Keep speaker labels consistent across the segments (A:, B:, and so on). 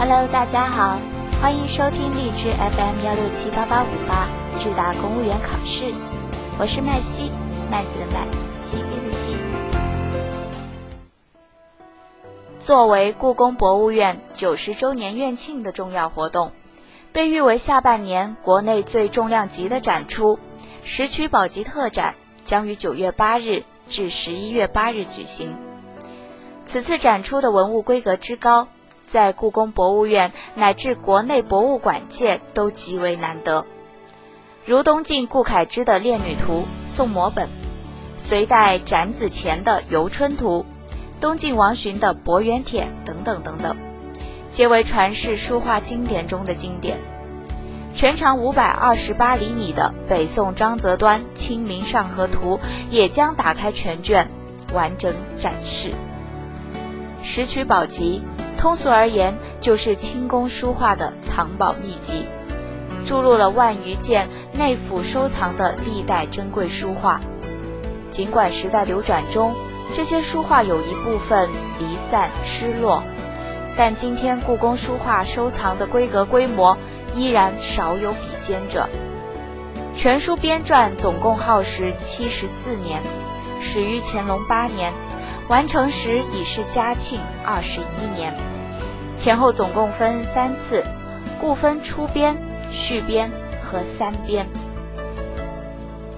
A: Hello，大家好，欢迎收听荔枝 FM 幺六七八八五八智达公务员考试，我是麦西，麦子的麦，西边的西。作为故宫博物院九十周年院庆的重要活动，被誉为下半年国内最重量级的展出——石渠宝笈特展，将于九月八日至十一月八日举行。此次展出的文物规格之高，在故宫博物院乃至国内博物馆界都极为难得。如东晋顾恺之的《列女图》《宋摹本》，隋代展子虔的《游春图》，东晋王洵的《博远帖》等等等等，皆为传世书画经典中的经典。全长五百二十八厘米的北宋张择端《清明上河图》也将打开全卷，完整展示。石渠宝笈，通俗而言就是清宫书画的藏宝秘籍，注录了万余件内府收藏的历代珍贵书画。尽管时代流转中，这些书画有一部分离散失落，但今天故宫书画收藏的规格规模依然少有比肩者。全书编撰总共耗时七十四年，始于乾隆八年。完成时已是嘉庆二十一年，前后总共分三次，故分初编、续编和三编。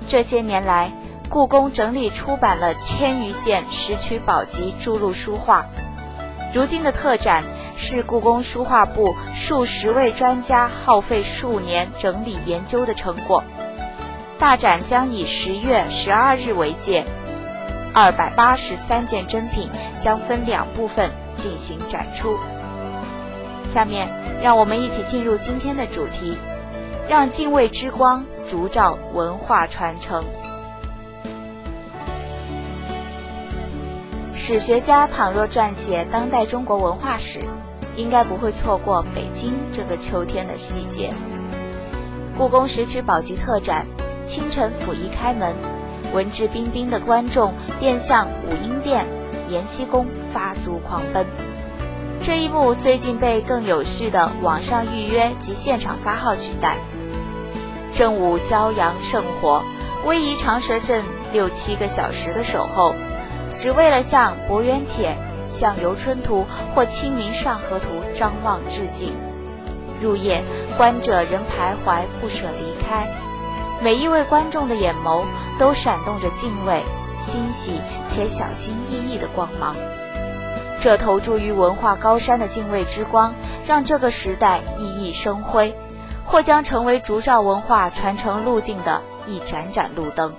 A: 这些年来，故宫整理出版了千余件石渠宝笈注录书画。如今的特展是故宫书画部数十位专家耗费数年整理研究的成果。大展将以十月十二日为界。二百八十三件珍品将分两部分进行展出。下面，让我们一起进入今天的主题，让敬畏之光烛照文化传承。史学家倘若撰写当代中国文化史，应该不会错过北京这个秋天的细节。故宫石渠宝笈特展，清晨甫一开门。文质彬彬的观众便向武英殿、延禧宫发足狂奔。这一幕最近被更有序的网上预约及现场发号取代。正午骄阳圣火，威仪长蛇阵六七个小时的守候，只为了向《博远帖》、向《游春图》或《清明上河图》张望致敬。入夜，观者仍徘徊不舍离开。每一位观众的眼眸都闪动着敬畏、欣喜且小心翼翼的光芒。这投注于文化高山的敬畏之光，让这个时代熠熠生辉，或将成为烛照文化传承路径的一盏盏路灯。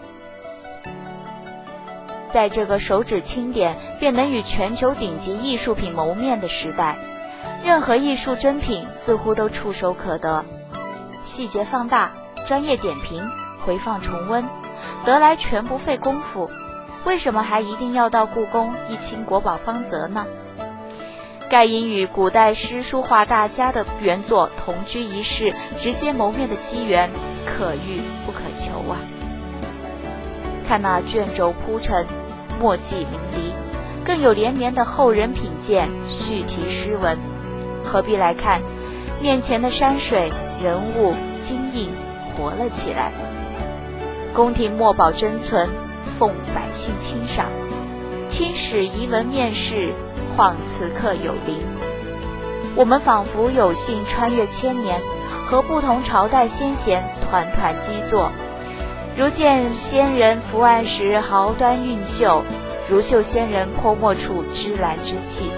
A: 在这个手指轻点便能与全球顶级艺术品谋面的时代，任何艺术珍品似乎都触手可得，细节放大。专业点评、回放重温，得来全不费功夫。为什么还一定要到故宫一清国宝方泽呢？盖因与古代诗书画大家的原作同居一室，直接谋面的机缘，可遇不可求啊！看那卷轴铺陈，墨迹淋漓，更有连绵的后人品鉴、续题诗文，何必来看面前的山水、人物、金印？活了起来。宫廷墨宝珍存，奉百姓欣赏。清史遗文面世，晃此刻有灵。我们仿佛有幸穿越千年，和不同朝代先贤团团击作。如见先人伏案时毫端蕴秀，如嗅先人泼墨处芝兰之气。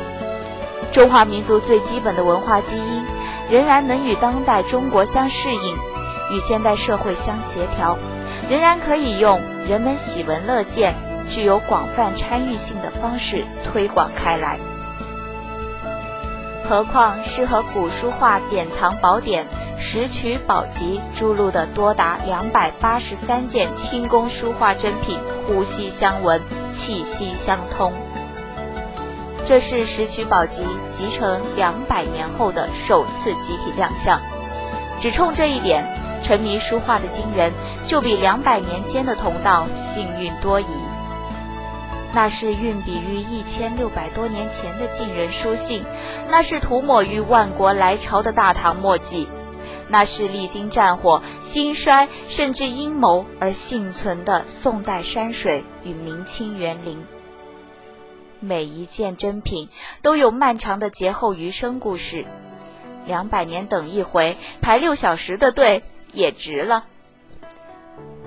A: 中华民族最基本的文化基因，仍然能与当代中国相适应。与现代社会相协调，仍然可以用人们喜闻乐见、具有广泛参与性的方式推广开来。何况是和古书画典藏宝典《石渠宝笈》注录的多达两百八十三件清宫书画珍品呼吸相闻、气息相通。这是《石渠宝笈》集成两百年后的首次集体亮相，只冲这一点。沉迷书画的今人，就比两百年间的同道幸运多矣。那是运笔于一千六百多年前的晋人书信，那是涂抹于万国来朝的大唐墨迹，那是历经战火、兴衰甚至阴谋而幸存的宋代山水与明清园林。每一件珍品都有漫长的劫后余生故事，两百年等一回，排六小时的队也值了。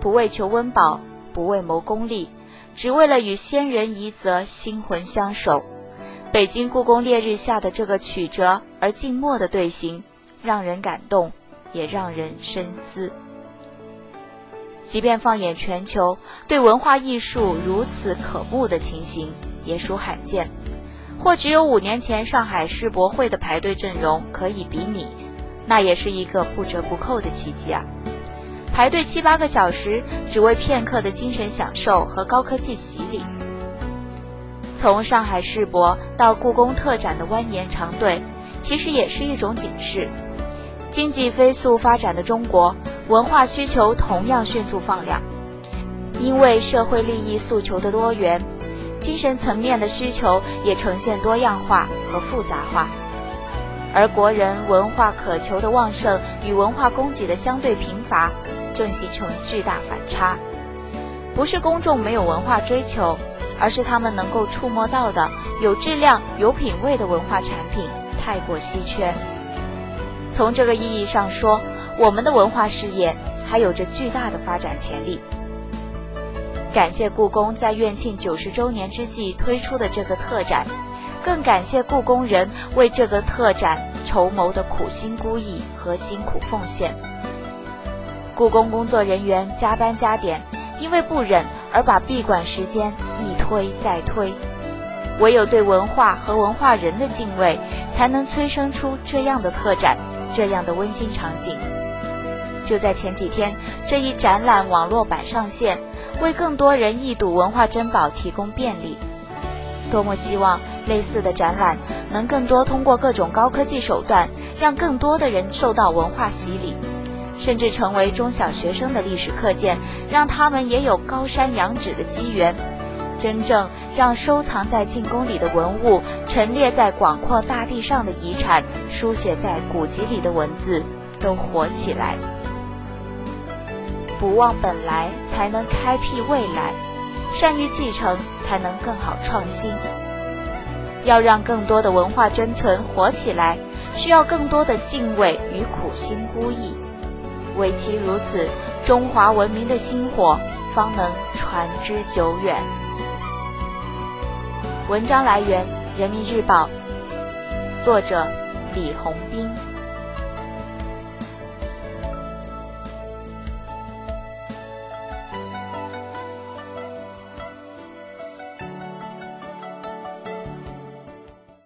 A: 不为求温饱，不为谋功利。只为了与先人遗泽心魂相守，北京故宫烈日下的这个曲折而静默的队形，让人感动，也让人深思。即便放眼全球，对文化艺术如此可慕的情形也属罕见，或只有五年前上海世博会的排队阵容可以比拟，那也是一个不折不扣的奇迹啊！排队七八个小时，只为片刻的精神享受和高科技洗礼。从上海世博到故宫特展的蜿蜒长队，其实也是一种警示。经济飞速发展的中国，文化需求同样迅速放量。因为社会利益诉求的多元，精神层面的需求也呈现多样化和复杂化。而国人文化渴求的旺盛与文化供给的相对贫乏。正形成巨大反差，不是公众没有文化追求，而是他们能够触摸到的有质量、有品位的文化产品太过稀缺。从这个意义上说，我们的文化事业还有着巨大的发展潜力。感谢故宫在院庆九十周年之际推出的这个特展，更感谢故宫人为这个特展筹谋的苦心孤诣和辛苦奉献。故宫工作人员加班加点，因为不忍而把闭馆时间一推再推。唯有对文化和文化人的敬畏，才能催生出这样的特展，这样的温馨场景。就在前几天，这一展览网络版上线，为更多人一睹文化珍宝提供便利。多么希望类似的展览能更多通过各种高科技手段，让更多的人受到文化洗礼。甚至成为中小学生的历史课件，让他们也有高山仰止的机缘，真正让收藏在进宫里的文物，陈列在广阔大地上的遗产，书写在古籍里的文字，都活起来。不忘本来，才能开辟未来；善于继承，才能更好创新。要让更多的文化珍存活起来，需要更多的敬畏与苦心孤诣。唯其如此，中华文明的星火方能传之久远。文章来源：人民日报，作者李红斌。